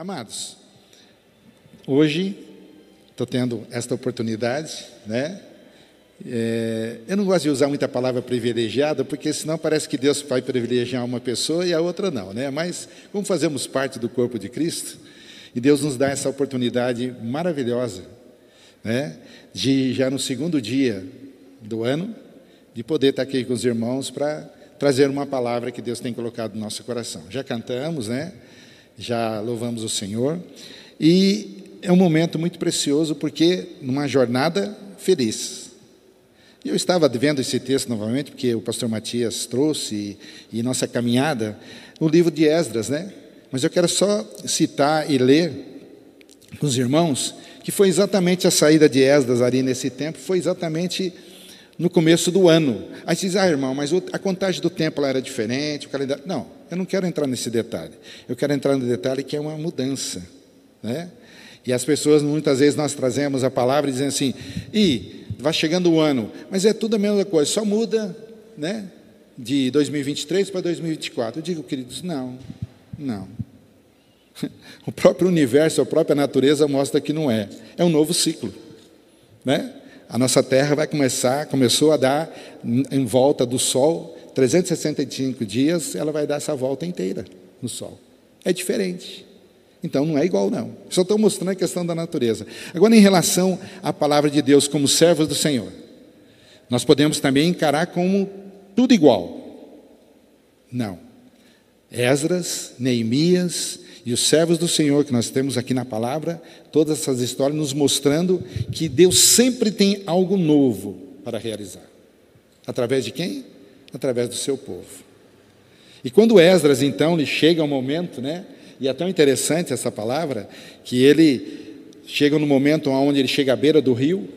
Amados, hoje estou tendo esta oportunidade, né? É, eu não gosto de usar muita palavra privilegiada, porque senão parece que Deus vai privilegiar uma pessoa e a outra não, né? Mas como fazemos parte do corpo de Cristo, e Deus nos dá essa oportunidade maravilhosa, né? De já no segundo dia do ano, de poder estar aqui com os irmãos para trazer uma palavra que Deus tem colocado no nosso coração. Já cantamos, né? Já louvamos o Senhor e é um momento muito precioso porque numa jornada feliz eu estava vendo esse texto novamente, porque o pastor Matias trouxe, e, e nossa caminhada, o livro de Esdras, né? Mas eu quero só citar e ler com os irmãos, que foi exatamente a saída de Esdras ali nesse tempo, foi exatamente no começo do ano. Aí você diz, ah, irmão, mas a contagem do tempo lá era diferente, o calendário. Não, eu não quero entrar nesse detalhe. Eu quero entrar no detalhe que é uma mudança. Né? E as pessoas, muitas vezes, nós trazemos a palavra dizem assim, e vai chegando o ano, mas é tudo a mesma coisa, só muda né, de 2023 para 2024. Eu digo, queridos, não, não. O próprio universo, a própria natureza mostra que não é. É um novo ciclo. Né? A nossa Terra vai começar, começou a dar em volta do Sol, 365 dias, ela vai dar essa volta inteira no Sol. É diferente. Então não é igual, não. Só estou mostrando a questão da natureza. Agora, em relação à palavra de Deus como servos do Senhor, nós podemos também encarar como tudo igual. Não. Esdras, Neemias e os servos do Senhor que nós temos aqui na palavra, todas essas histórias nos mostrando que Deus sempre tem algo novo para realizar. Através de quem? Através do seu povo. E quando Esdras, então, lhe chega o momento, né? E é tão interessante essa palavra que ele chega no momento onde ele chega à beira do rio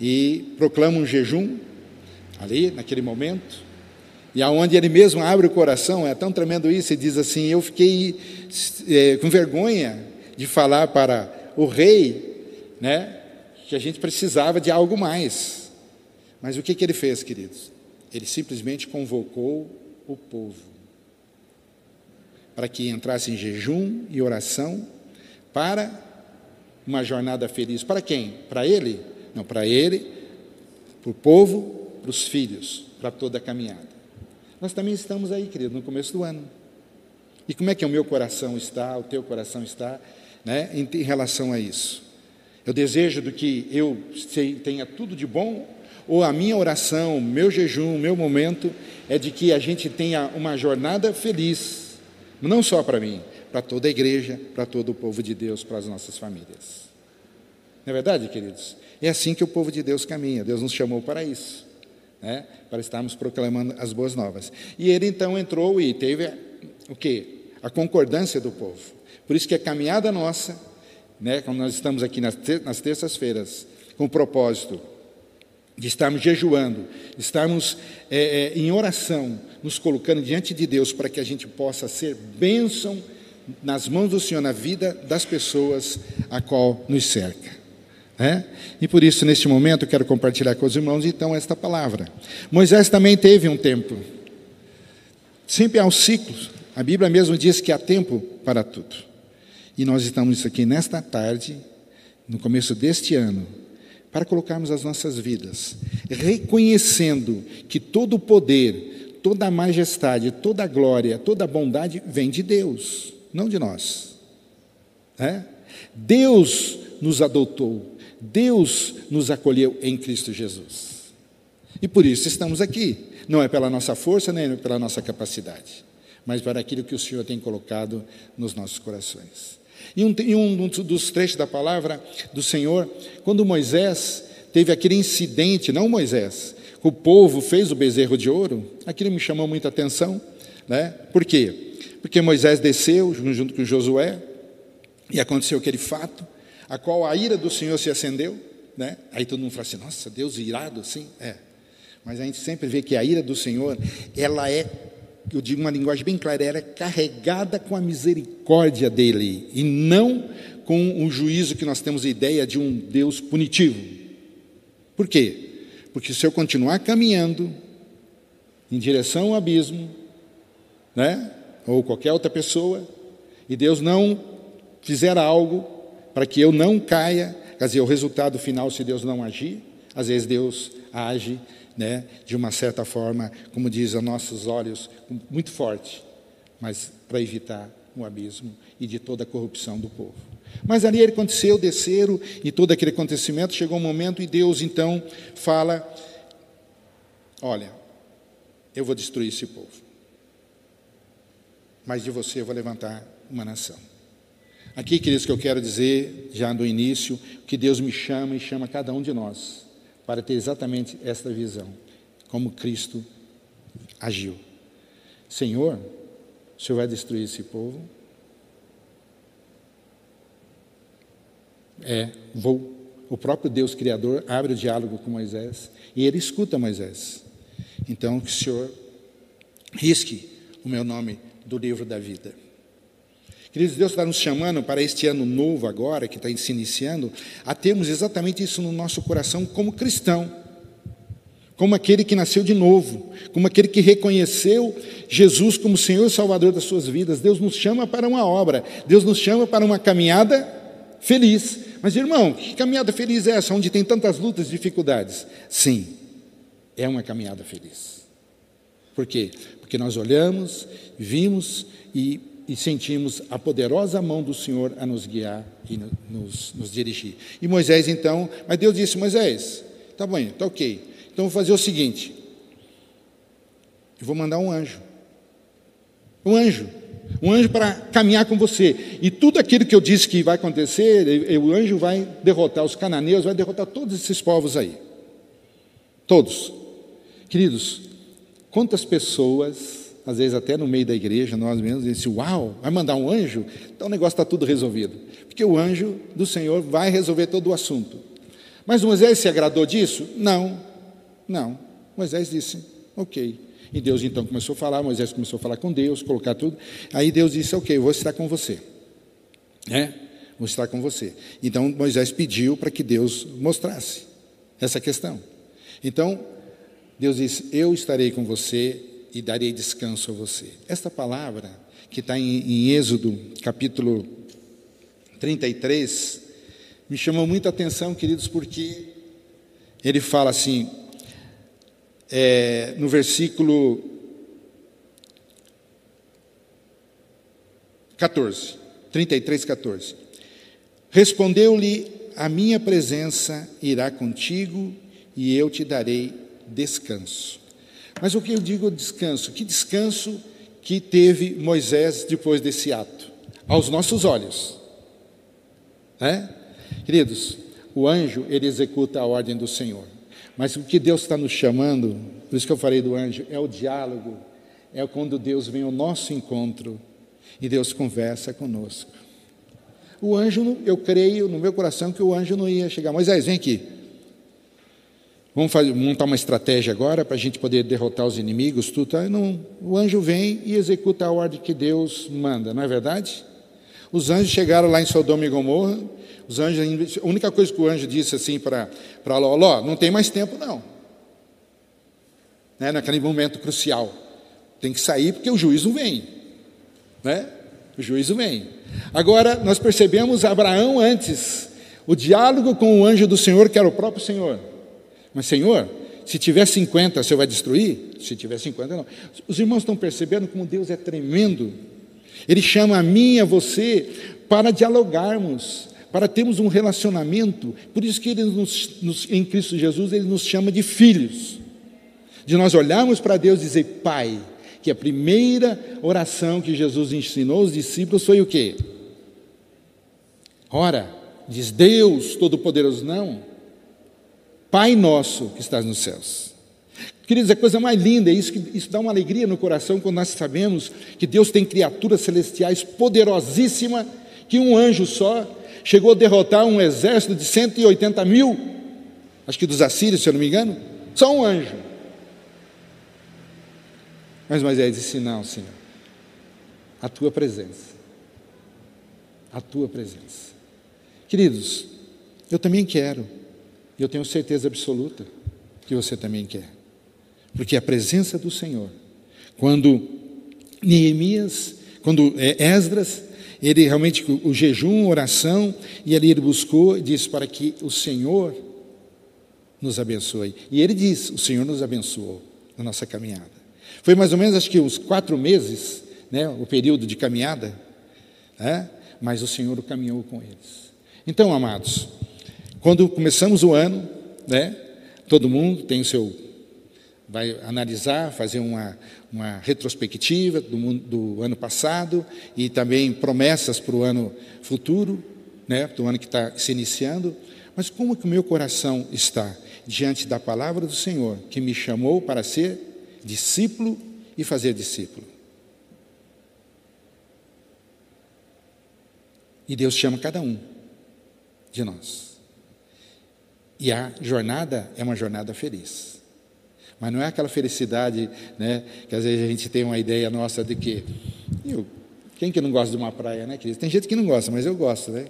e proclama um jejum ali naquele momento. E aonde ele mesmo abre o coração, é tão tremendo isso, e diz assim: Eu fiquei é, com vergonha de falar para o rei, né, que a gente precisava de algo mais. Mas o que, que ele fez, queridos? Ele simplesmente convocou o povo para que entrasse em jejum e oração para uma jornada feliz. Para quem? Para ele? Não, para ele, para o povo, para os filhos, para toda a caminhada. Nós também estamos aí, querido, no começo do ano. E como é que o meu coração está, o teu coração está, né, em, em relação a isso? Eu desejo do que eu tenha tudo de bom, ou a minha oração, meu jejum, meu momento é de que a gente tenha uma jornada feliz, não só para mim, para toda a igreja, para todo o povo de Deus, para as nossas famílias. Não é verdade, queridos? É assim que o povo de Deus caminha. Deus nos chamou para isso, né? para estarmos proclamando as boas novas. E ele então entrou e teve o quê? A concordância do povo. Por isso que a caminhada nossa, né, quando nós estamos aqui nas, nas terças-feiras, com o propósito de estarmos jejuando, estarmos é, é, em oração, nos colocando diante de Deus para que a gente possa ser bênção nas mãos do Senhor na vida das pessoas a qual nos cerca. É? E por isso, neste momento, eu quero compartilhar com os irmãos, então, esta palavra. Moisés também teve um tempo. Sempre há um ciclo. A Bíblia mesmo diz que há tempo para tudo. E nós estamos aqui nesta tarde, no começo deste ano, para colocarmos as nossas vidas, reconhecendo que todo o poder, toda a majestade, toda a glória, toda a bondade vem de Deus, não de nós. É? Deus nos adotou, Deus nos acolheu em Cristo Jesus. E por isso estamos aqui. Não é pela nossa força nem pela nossa capacidade, mas para aquilo que o Senhor tem colocado nos nossos corações. E um, um dos trechos da palavra do Senhor, quando Moisés teve aquele incidente, não Moisés, o povo fez o bezerro de ouro, aquilo me chamou muita atenção. Né? Por quê? Porque Moisés desceu junto com Josué, e aconteceu aquele fato, a qual a ira do Senhor se acendeu. Né? Aí todo mundo fala assim: nossa, Deus irado, sim? É. Mas a gente sempre vê que a ira do Senhor, ela é eu digo uma linguagem bem clara, era carregada com a misericórdia dele e não com o juízo que nós temos ideia de um Deus punitivo. Por quê? Porque se eu continuar caminhando em direção ao abismo, né, ou qualquer outra pessoa, e Deus não fizer algo para que eu não caia, quer dizer, o resultado final, se Deus não agir, às vezes Deus age né, de uma certa forma, como diz a nossos olhos, muito forte, mas para evitar um abismo e de toda a corrupção do povo. Mas ali aconteceu, desceram, e todo aquele acontecimento chegou um momento e Deus então fala: Olha, eu vou destruir esse povo, mas de você eu vou levantar uma nação. Aqui, queridos, que eu quero dizer, já no início, que Deus me chama e chama cada um de nós para ter exatamente esta visão, como Cristo agiu. Senhor, o Senhor vai destruir esse povo? É, vou. O próprio Deus Criador abre o diálogo com Moisés e ele escuta Moisés. Então, que o Senhor risque o meu nome do livro da vida. Queridos, Deus está nos chamando para este ano novo agora, que está se iniciando, a termos exatamente isso no nosso coração como cristão, como aquele que nasceu de novo, como aquele que reconheceu Jesus como Senhor e Salvador das suas vidas. Deus nos chama para uma obra, Deus nos chama para uma caminhada feliz. Mas, irmão, que caminhada feliz é essa, onde tem tantas lutas e dificuldades? Sim, é uma caminhada feliz. Por quê? Porque nós olhamos, vimos e e sentimos a poderosa mão do Senhor a nos guiar e nos, nos dirigir. E Moisés então, mas Deus disse: Moisés, tá bom, tá ok. Então vou fazer o seguinte: eu vou mandar um anjo. Um anjo. Um anjo para caminhar com você. E tudo aquilo que eu disse que vai acontecer, o anjo vai derrotar os cananeus, vai derrotar todos esses povos aí. Todos. Queridos, quantas pessoas às vezes até no meio da igreja, nós mesmos, dizemos uau, vai mandar um anjo? Então o negócio está tudo resolvido. Porque o anjo do Senhor vai resolver todo o assunto. Mas Moisés se agradou disso? Não, não. Moisés disse, ok. E Deus então começou a falar, Moisés começou a falar com Deus, colocar tudo. Aí Deus disse, ok, eu vou estar com você. É? Vou estar com você. Então Moisés pediu para que Deus mostrasse essa questão. Então, Deus disse, eu estarei com você e darei descanso a você. Esta palavra, que está em, em Êxodo, capítulo 33, me chamou muita atenção, queridos, porque ele fala assim, é, no versículo 14, 33, 14. Respondeu-lhe: A minha presença irá contigo e eu te darei descanso. Mas o que eu digo descanso? Que descanso que teve Moisés depois desse ato? Aos nossos olhos. É? Queridos, o anjo, ele executa a ordem do Senhor. Mas o que Deus está nos chamando, por isso que eu falei do anjo, é o diálogo, é quando Deus vem ao nosso encontro e Deus conversa conosco. O anjo, eu creio no meu coração que o anjo não ia chegar. Moisés, vem aqui. Vamos fazer, montar uma estratégia agora para a gente poder derrotar os inimigos, tudo. Tá? Não, o anjo vem e executa a ordem que Deus manda, não é verdade? Os anjos chegaram lá em Sodoma e Gomorra. Os anjos, a única coisa que o anjo disse assim para Ló, Ló, não tem mais tempo não. Né, naquele momento crucial. Tem que sair porque o juízo vem. Né? O juízo vem. Agora, nós percebemos Abraão antes, o diálogo com o anjo do Senhor, que era o próprio Senhor. Mas, Senhor, se tiver 50, você vai destruir? Se tiver 50, não. Os irmãos estão percebendo como Deus é tremendo. Ele chama a mim e a você para dialogarmos, para termos um relacionamento. Por isso que ele nos, nos, em Cristo Jesus ele nos chama de filhos. De nós olharmos para Deus e dizer, Pai, que a primeira oração que Jesus ensinou aos discípulos foi o quê? Ora, diz Deus Todo-Poderoso, não. Pai nosso que estás nos céus. Queridos, é a coisa mais linda, é isso, isso dá uma alegria no coração quando nós sabemos que Deus tem criaturas celestiais poderosíssimas, que um anjo só chegou a derrotar um exército de 180 mil, acho que dos assírios, se eu não me engano, só um anjo. Mas Moisés disse: Não, Senhor, a tua presença, a tua presença. Queridos, eu também quero e eu tenho certeza absoluta que você também quer. Porque a presença do Senhor, quando Neemias, quando é, Esdras Ele realmente, o jejum, oração, e ali ele buscou e disse para que o Senhor nos abençoe. E ele diz: o Senhor nos abençoou na nossa caminhada. Foi mais ou menos, acho que uns quatro meses, né, o período de caminhada, né, mas o Senhor caminhou com eles. Então, amados, quando começamos o ano, né, todo mundo tem o seu. Vai analisar, fazer uma, uma retrospectiva do, mundo, do ano passado e também promessas para o ano futuro, né, do ano que está se iniciando. Mas como que o meu coração está diante da palavra do Senhor, que me chamou para ser discípulo e fazer discípulo? E Deus chama cada um de nós. E a jornada é uma jornada feliz. Mas não é aquela felicidade, né, que às vezes a gente tem uma ideia nossa de que. Eu, quem que não gosta de uma praia, né, querido? Tem gente que não gosta, mas eu gosto, né?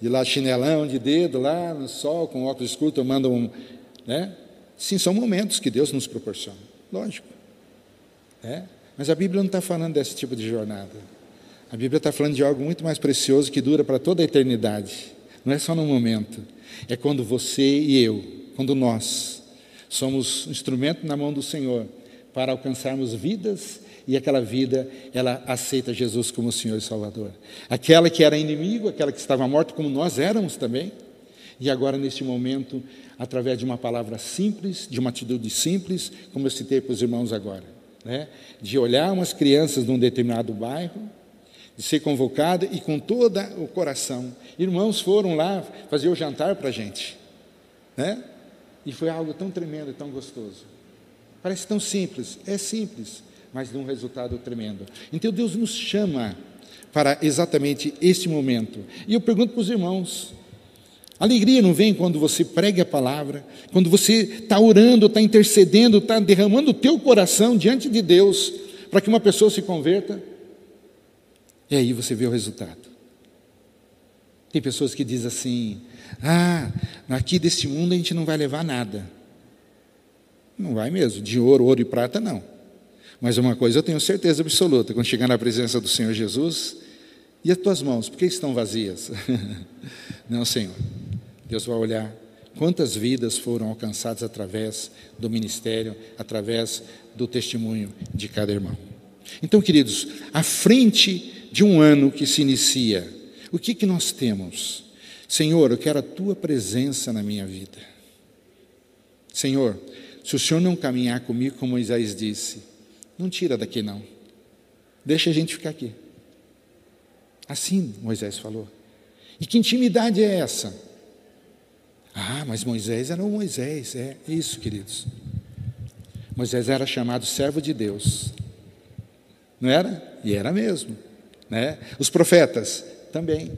De lá chinelão de dedo, lá no sol, com óculos escuros, tomando um. Né? Sim, são momentos que Deus nos proporciona, lógico. É? Mas a Bíblia não está falando desse tipo de jornada. A Bíblia está falando de algo muito mais precioso que dura para toda a eternidade. Não é só no momento. É quando você e eu, quando nós somos instrumento na mão do Senhor para alcançarmos vidas e aquela vida ela aceita Jesus como Senhor e Salvador. Aquela que era inimigo, aquela que estava morta como nós éramos também. E agora neste momento, através de uma palavra simples, de uma atitude simples, como eu citei para os irmãos agora, né? De olhar umas crianças num determinado bairro, de ser convocada e com todo o coração. Irmãos foram lá fazer o jantar para a gente, né? E foi algo tão tremendo, tão gostoso. Parece tão simples, é simples, mas de um resultado tremendo. Então Deus nos chama para exatamente este momento. E eu pergunto para os irmãos: alegria não vem quando você prega a palavra, quando você está orando, está intercedendo, está derramando o teu coração diante de Deus para que uma pessoa se converta? E aí você vê o resultado. Tem pessoas que dizem assim: ah, aqui deste mundo a gente não vai levar nada. Não vai mesmo, de ouro, ouro e prata não. Mas uma coisa eu tenho certeza absoluta: quando chegar na presença do Senhor Jesus, e as tuas mãos, por que estão vazias? não, Senhor. Deus vai olhar quantas vidas foram alcançadas através do ministério, através do testemunho de cada irmão. Então, queridos, à frente de um ano que se inicia, o que, que nós temos? Senhor, eu quero a tua presença na minha vida. Senhor, se o Senhor não caminhar comigo, como Moisés disse, não tira daqui não. Deixa a gente ficar aqui. Assim Moisés falou. E que intimidade é essa? Ah, mas Moisés era o Moisés. É isso, queridos. Moisés era chamado servo de Deus. Não era? E era mesmo. Né? Os profetas também.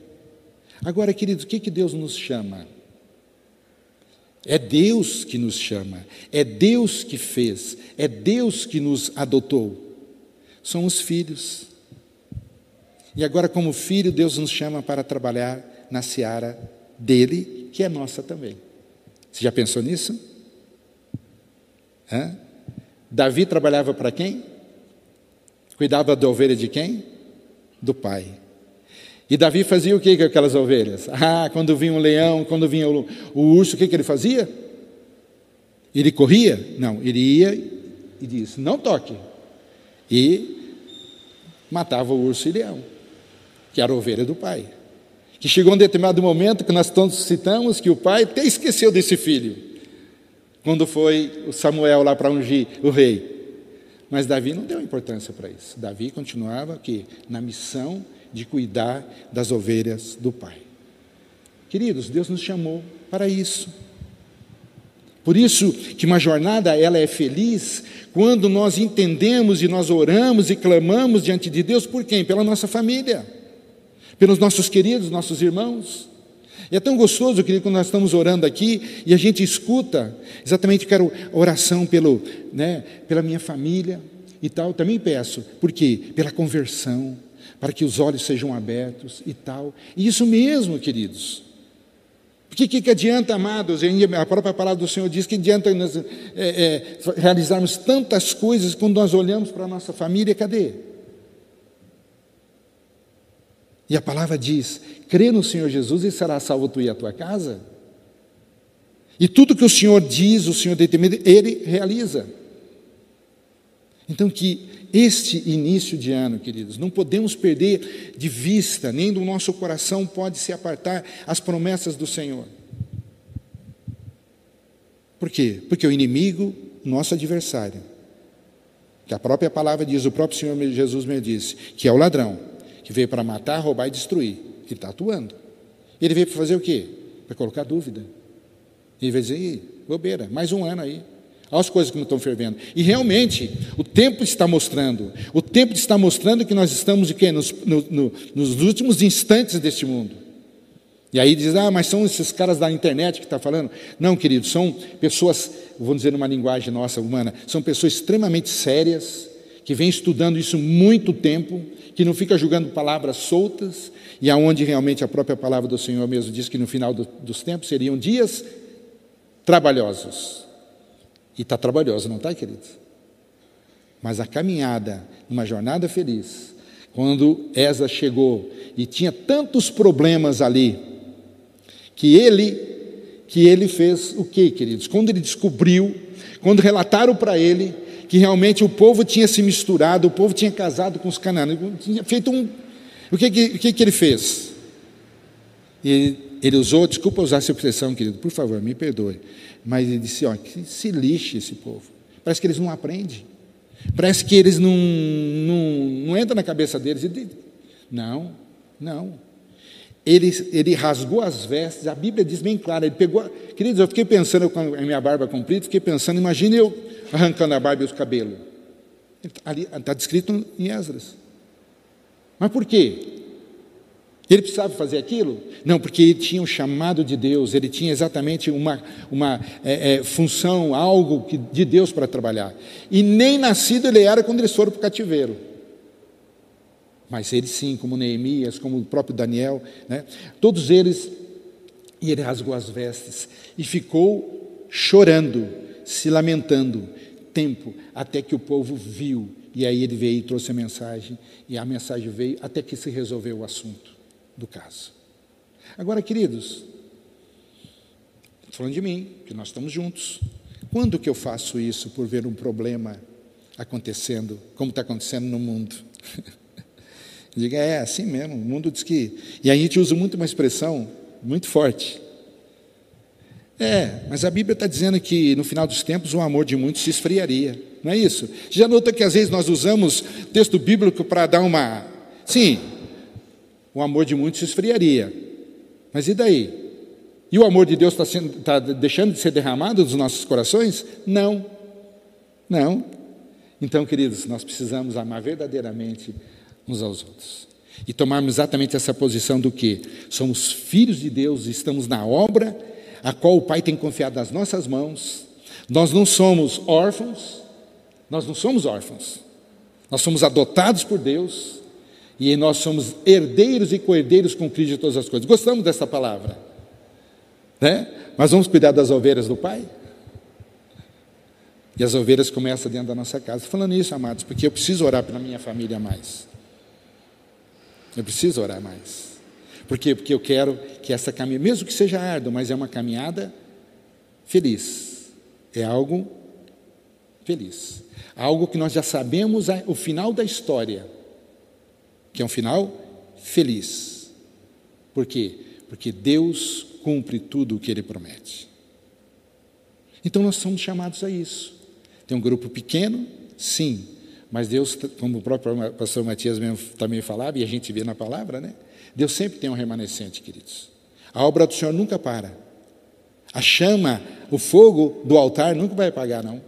Agora, queridos, o que, que Deus nos chama? É Deus que nos chama, é Deus que fez, é Deus que nos adotou. Somos filhos. E agora, como filho, Deus nos chama para trabalhar na seara dele, que é nossa também. Você já pensou nisso? Hã? Davi trabalhava para quem? Cuidava da ovelha de quem? Do pai. E Davi fazia o que com aquelas ovelhas? Ah, quando vinha um leão, quando vinha o, o urso, o que, que ele fazia? Ele corria? Não, ele ia e disse: Não toque. E matava o urso e o leão, que era a ovelha do pai. Que chegou um determinado momento que nós todos citamos que o pai até esqueceu desse filho, quando foi o Samuel lá para ungir o rei. Mas Davi não deu importância para isso. Davi continuava aqui na missão de cuidar das ovelhas do Pai. Queridos, Deus nos chamou para isso. Por isso que uma jornada ela é feliz quando nós entendemos e nós oramos e clamamos diante de Deus por quem? Pela nossa família, pelos nossos queridos, nossos irmãos. E é tão gostoso, querido, quando nós estamos orando aqui e a gente escuta, exatamente quero oração pelo, né, pela minha família e tal. Também peço, por quê? Pela conversão, para que os olhos sejam abertos e tal. E isso mesmo, queridos. Porque que, que adianta, amados? A própria palavra do Senhor diz que adianta nós, é, é, realizarmos tantas coisas quando nós olhamos para a nossa família, cadê? E a palavra diz: crê no Senhor Jesus e será salvo tu e a tua casa. E tudo que o Senhor diz, o Senhor determina, Ele realiza. Então, que este início de ano, queridos, não podemos perder de vista, nem do nosso coração pode se apartar as promessas do Senhor. Por quê? Porque o inimigo, nosso adversário, que a própria palavra diz, o próprio Senhor Jesus me disse, que é o ladrão, que veio para matar, roubar e destruir. Ele está atuando. Ele veio para fazer o quê? Para colocar dúvida. Ele vai dizer, bobeira, mais um ano aí. Olha as coisas como estão fervendo. E realmente, o tempo está mostrando. O tempo está mostrando que nós estamos de quê? Nos, no, no, nos últimos instantes deste mundo. E aí diz, ah, mas são esses caras da internet que estão tá falando. Não, querido, são pessoas, vamos dizer numa linguagem nossa, humana, são pessoas extremamente sérias, que vêm estudando isso muito tempo, que não fica julgando palavras soltas, e aonde realmente a própria palavra do Senhor mesmo diz que no final do, dos tempos seriam dias trabalhosos. E está trabalhoso, não está, queridos? Mas a caminhada, uma jornada feliz, quando Esa chegou e tinha tantos problemas ali, que ele, que ele fez o que, queridos? Quando ele descobriu, quando relataram para ele que realmente o povo tinha se misturado, o povo tinha casado com os cananeus, tinha feito um. O que, que, que, que ele fez? Ele, ele usou, desculpa usar essa expressão, querido, por favor, me perdoe. Mas ele disse: ó, que se lixe esse povo. Parece que eles não aprendem. Parece que eles não, não, não entra na cabeça deles. Não, não. Ele, ele rasgou as vestes, a Bíblia diz bem claro, ele pegou. Queridos, eu fiquei pensando com a minha barba comprida, fiquei pensando, imagine eu arrancando a barba e os cabelos. Ali está descrito em Esdras. Mas por quê? Ele precisava fazer aquilo? Não, porque ele tinha um chamado de Deus, ele tinha exatamente uma, uma é, é, função, algo que, de Deus para trabalhar. E nem nascido ele era quando eles foram para o cativeiro. Mas ele sim, como Neemias, como o próprio Daniel, né? todos eles, e ele rasgou as vestes e ficou chorando, se lamentando, tempo, até que o povo viu. E aí ele veio e trouxe a mensagem, e a mensagem veio até que se resolveu o assunto do caso. Agora, queridos, falando de mim, que nós estamos juntos. Quando que eu faço isso por ver um problema acontecendo, como está acontecendo no mundo? Diga, é assim mesmo, o mundo diz que. E a gente usa muito uma expressão muito forte. É, mas a Bíblia está dizendo que no final dos tempos o amor de muitos se esfriaria, não é isso? Já nota que às vezes nós usamos texto bíblico para dar uma. Sim, o amor de muitos se esfriaria. Mas e daí? E o amor de Deus está, está deixando de ser derramado nos nossos corações? Não. Não. Então, queridos, nós precisamos amar verdadeiramente uns aos outros. E tomarmos exatamente essa posição do que somos filhos de Deus, estamos na obra a qual o Pai tem confiado nas nossas mãos. Nós não somos órfãos, nós não somos órfãos. Nós somos adotados por Deus, e nós somos herdeiros e co-herdeiros com Cristo de todas as coisas. Gostamos dessa palavra, né? Mas vamos cuidar das ovelhas do Pai? E as ovelhas começam dentro da nossa casa. Falando isso, amados, porque eu preciso orar pela minha família mais. Eu preciso orar mais. Por quê? Porque eu quero que essa caminhada, mesmo que seja árdua, mas é uma caminhada feliz. É algo feliz. Algo que nós já sabemos o final da história que é um final feliz. Por quê? Porque Deus cumpre tudo o que Ele promete. Então nós somos chamados a isso. Tem um grupo pequeno, sim, mas Deus, como o próprio pastor Matias mesmo também falava, e a gente vê na palavra, né? Deus sempre tem um remanescente, queridos. A obra do Senhor nunca para. A chama, o fogo do altar nunca vai apagar, não,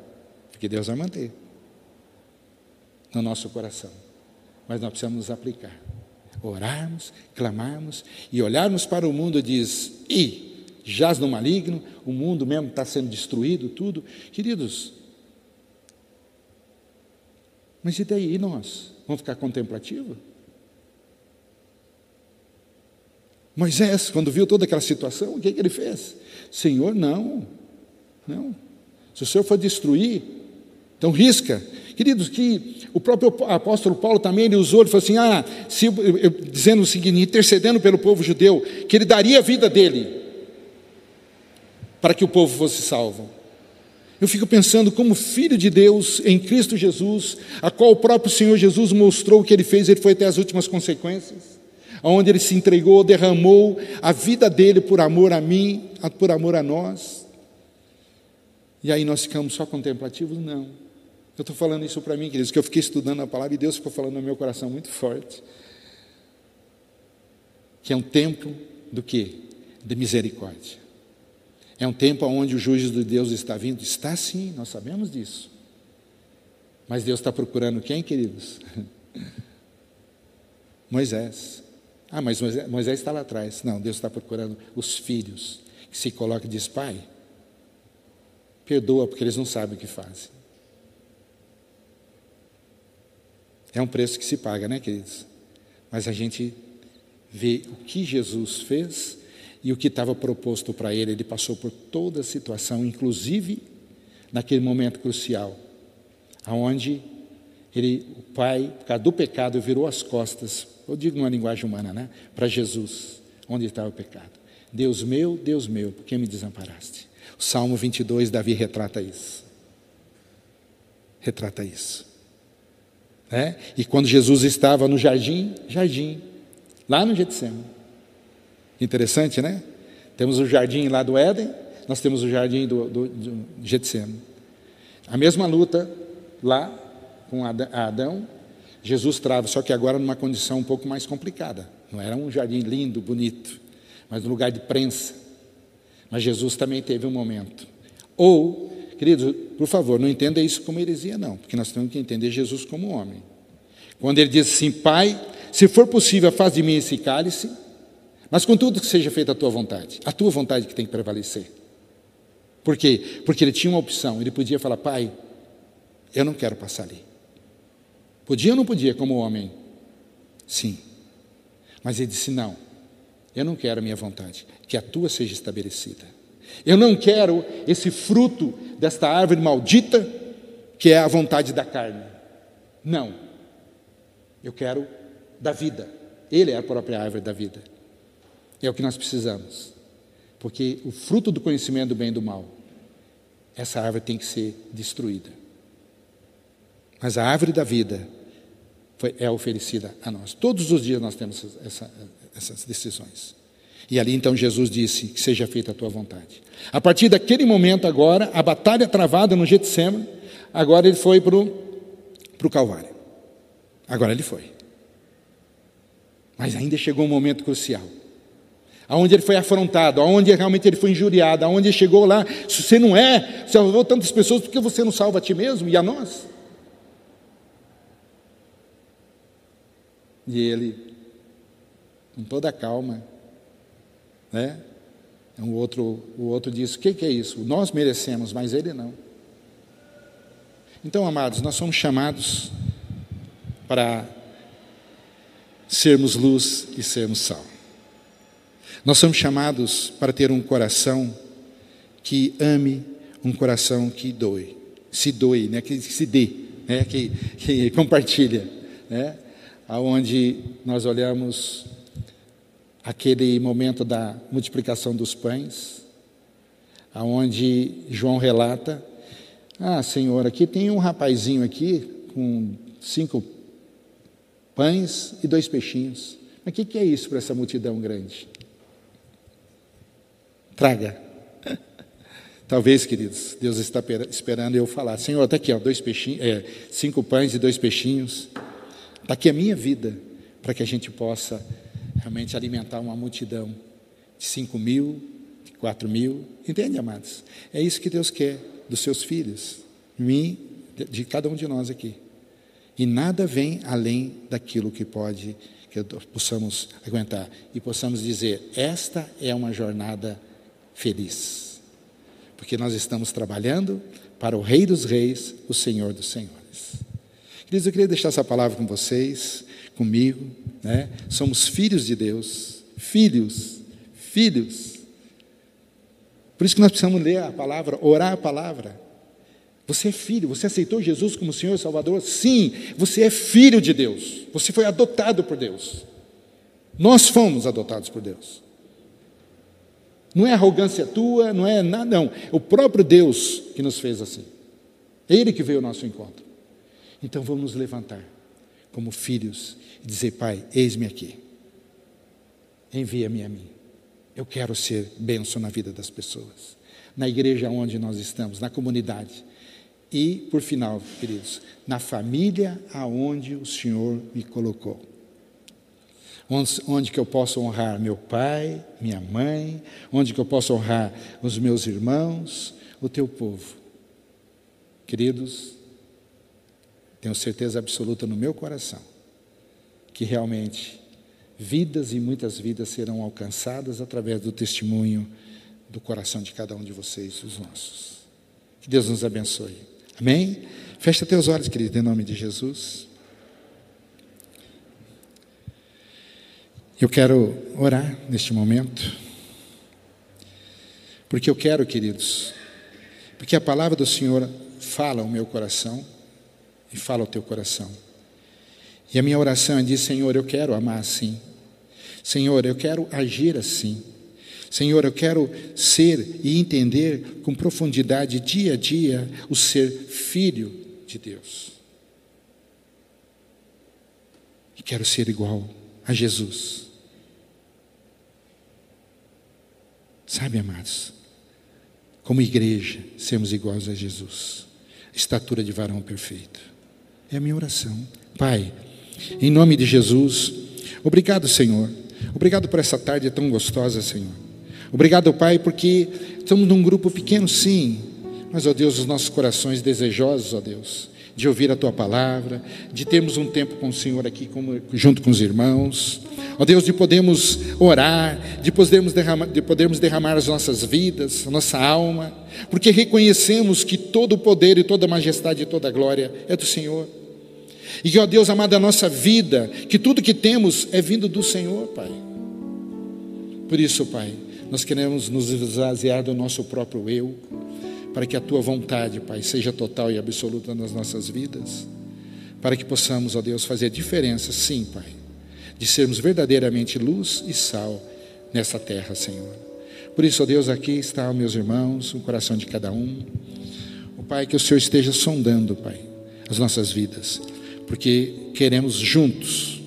porque Deus vai manter no nosso coração mas nós precisamos nos aplicar. Orarmos, clamarmos e olharmos para o mundo e diz: e jaz no maligno, o mundo mesmo está sendo destruído, tudo. Queridos, mas e daí e nós? Vamos ficar contemplativos? Moisés, quando viu toda aquela situação, o que, que ele fez? Senhor, não, não. Se o Senhor for destruir, então risca Queridos, que o próprio apóstolo Paulo também ele usou, ele falou assim: ah, se, dizendo o seguinte, intercedendo pelo povo judeu, que ele daria a vida dele para que o povo fosse salvo. Eu fico pensando como filho de Deus em Cristo Jesus, a qual o próprio Senhor Jesus mostrou o que ele fez, ele foi até as últimas consequências, onde ele se entregou, derramou a vida dele por amor a mim, por amor a nós. E aí nós ficamos só contemplativos? Não. Eu estou falando isso para mim, queridos, que eu fiquei estudando a palavra e Deus ficou falando no meu coração muito forte. Que é um tempo do que? De misericórdia. É um tempo onde o juízo de Deus está vindo? Está sim, nós sabemos disso. Mas Deus está procurando quem, queridos? Moisés. Ah, mas Moisés, Moisés está lá atrás. Não, Deus está procurando os filhos que se colocam e diz, pai, perdoa porque eles não sabem o que fazem. É um preço que se paga, né, queridos? Mas a gente vê o que Jesus fez e o que estava proposto para ele, ele passou por toda a situação, inclusive naquele momento crucial, aonde ele, o pai, por causa do pecado, virou as costas, eu digo numa linguagem humana, né, para Jesus, onde estava o pecado. Deus meu, Deus meu, por que me desamparaste? O Salmo 22, Davi retrata isso. Retrata isso. É? E quando Jesus estava no jardim, jardim, lá no Getsemane, Interessante, né? Temos o jardim lá do Éden, nós temos o jardim do, do, do Getsemane. A mesma luta lá com Adão, Jesus trava, só que agora numa condição um pouco mais complicada. Não era um jardim lindo, bonito, mas um lugar de prensa. Mas Jesus também teve um momento. Ou, queridos, por favor, não entenda isso como heresia, não, porque nós temos que entender Jesus como homem. Quando ele diz assim, Pai, se for possível, faz de mim esse cálice, mas contudo que seja feita a tua vontade, a tua vontade que tem que prevalecer. Por quê? Porque ele tinha uma opção, ele podia falar, pai, eu não quero passar ali. Podia ou não podia, como homem? Sim. Mas ele disse, não, eu não quero a minha vontade, que a tua seja estabelecida. Eu não quero esse fruto desta árvore maldita, que é a vontade da carne. Não. Eu quero da vida. Ele é a própria árvore da vida. É o que nós precisamos. Porque o fruto do conhecimento do bem e do mal, essa árvore tem que ser destruída. Mas a árvore da vida foi, é oferecida a nós. Todos os dias nós temos essa, essas decisões. E ali então Jesus disse: Que seja feita a tua vontade. A partir daquele momento, agora, a batalha travada no Getsemane, agora ele foi para o Calvário. Agora ele foi. Mas ainda chegou um momento crucial aonde ele foi afrontado, aonde realmente ele foi injuriado, aonde ele chegou lá. Se você não é, salvou tantas pessoas, por que você não salva a ti mesmo e a nós? E ele, com toda a calma, né? O outro, o outro disse: O que, que é isso? Nós merecemos, mas ele não. Então, amados, nós somos chamados para sermos luz e sermos sal. Nós somos chamados para ter um coração que ame, um coração que doe, se doe, né? que se dê, né? que, que compartilha. Né? Onde nós olhamos aquele momento da multiplicação dos pães, aonde João relata, ah, Senhor, aqui tem um rapazinho aqui com cinco pães e dois peixinhos. Mas o que, que é isso para essa multidão grande? Traga. Talvez, queridos, Deus está esperando eu falar. Senhor, está aqui, ó, dois peixinhos, é, cinco pães e dois peixinhos. Está aqui a minha vida, para que a gente possa realmente alimentar uma multidão de cinco mil, de quatro mil. Entende, amados? É isso que Deus quer dos seus filhos, mim, de cada um de nós aqui. E nada vem além daquilo que pode, que possamos aguentar e possamos dizer: esta é uma jornada feliz, porque nós estamos trabalhando para o Rei dos Reis, o Senhor dos Senhores. Queridos, eu queria deixar essa palavra com vocês, comigo, né? Somos filhos de Deus, filhos, filhos. Por isso que nós precisamos ler a palavra, orar a palavra. Você é filho, você aceitou Jesus como Senhor e Salvador? Sim, você é filho de Deus. Você foi adotado por Deus. Nós fomos adotados por Deus. Não é arrogância tua, não é nada, não. É o próprio Deus que nos fez assim. É Ele que veio ao nosso encontro. Então vamos nos levantar como filhos e dizer: Pai, eis-me aqui. Envia-me a mim. Eu quero ser bênção na vida das pessoas, na igreja onde nós estamos, na comunidade. E, por final, queridos, na família aonde o Senhor me colocou. Onde, onde que eu posso honrar meu pai, minha mãe, onde que eu posso honrar os meus irmãos, o teu povo. Queridos, tenho certeza absoluta no meu coração que realmente vidas e muitas vidas serão alcançadas através do testemunho do coração de cada um de vocês, os nossos. Que Deus nos abençoe. Amém? Fecha teus olhos, querido, em nome de Jesus. Eu quero orar neste momento, porque eu quero, queridos, porque a palavra do Senhor fala ao meu coração e fala ao teu coração. E a minha oração é de Senhor, eu quero amar assim. Senhor, eu quero agir assim. Senhor, eu quero ser e entender com profundidade, dia a dia, o ser filho de Deus. E quero ser igual a Jesus. Sabe, amados, como igreja, sermos iguais a Jesus, estatura de varão perfeito. É a minha oração. Pai, em nome de Jesus, obrigado, Senhor. Obrigado por essa tarde tão gostosa, Senhor. Obrigado, Pai, porque estamos num grupo pequeno, sim, mas, ó Deus, os nossos corações desejosos, ó Deus, de ouvir a Tua palavra, de termos um tempo com o Senhor aqui junto com os irmãos, ó Deus, de podermos orar, de podermos, derramar, de podermos derramar as nossas vidas, a nossa alma, porque reconhecemos que todo o poder e toda a majestade e toda a glória é do Senhor. E que, ó Deus amado, a nossa vida, que tudo que temos é vindo do Senhor, Pai. Por isso, Pai, nós queremos nos esvaziar do nosso próprio eu, para que a tua vontade, Pai, seja total e absoluta nas nossas vidas, para que possamos, ó Deus, fazer a diferença, sim, Pai, de sermos verdadeiramente luz e sal nessa terra, Senhor. Por isso, ó Deus, aqui está, meus irmãos, o coração de cada um. O Pai, que o Senhor esteja sondando, Pai, as nossas vidas, porque queremos juntos,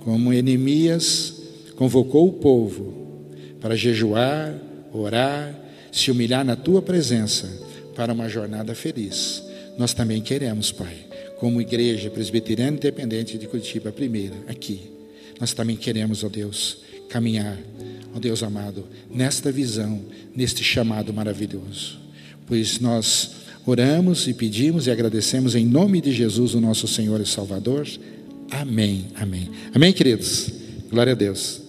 como Enemias convocou o povo para jejuar, orar, se humilhar na tua presença para uma jornada feliz. Nós também queremos, Pai, como igreja presbiteriana independente de Curitiba, primeira, aqui. Nós também queremos, ó Deus, caminhar, ó Deus amado, nesta visão, neste chamado maravilhoso. Pois nós oramos e pedimos e agradecemos em nome de Jesus, o nosso Senhor e Salvador. Amém. Amém. Amém, queridos. Glória a Deus.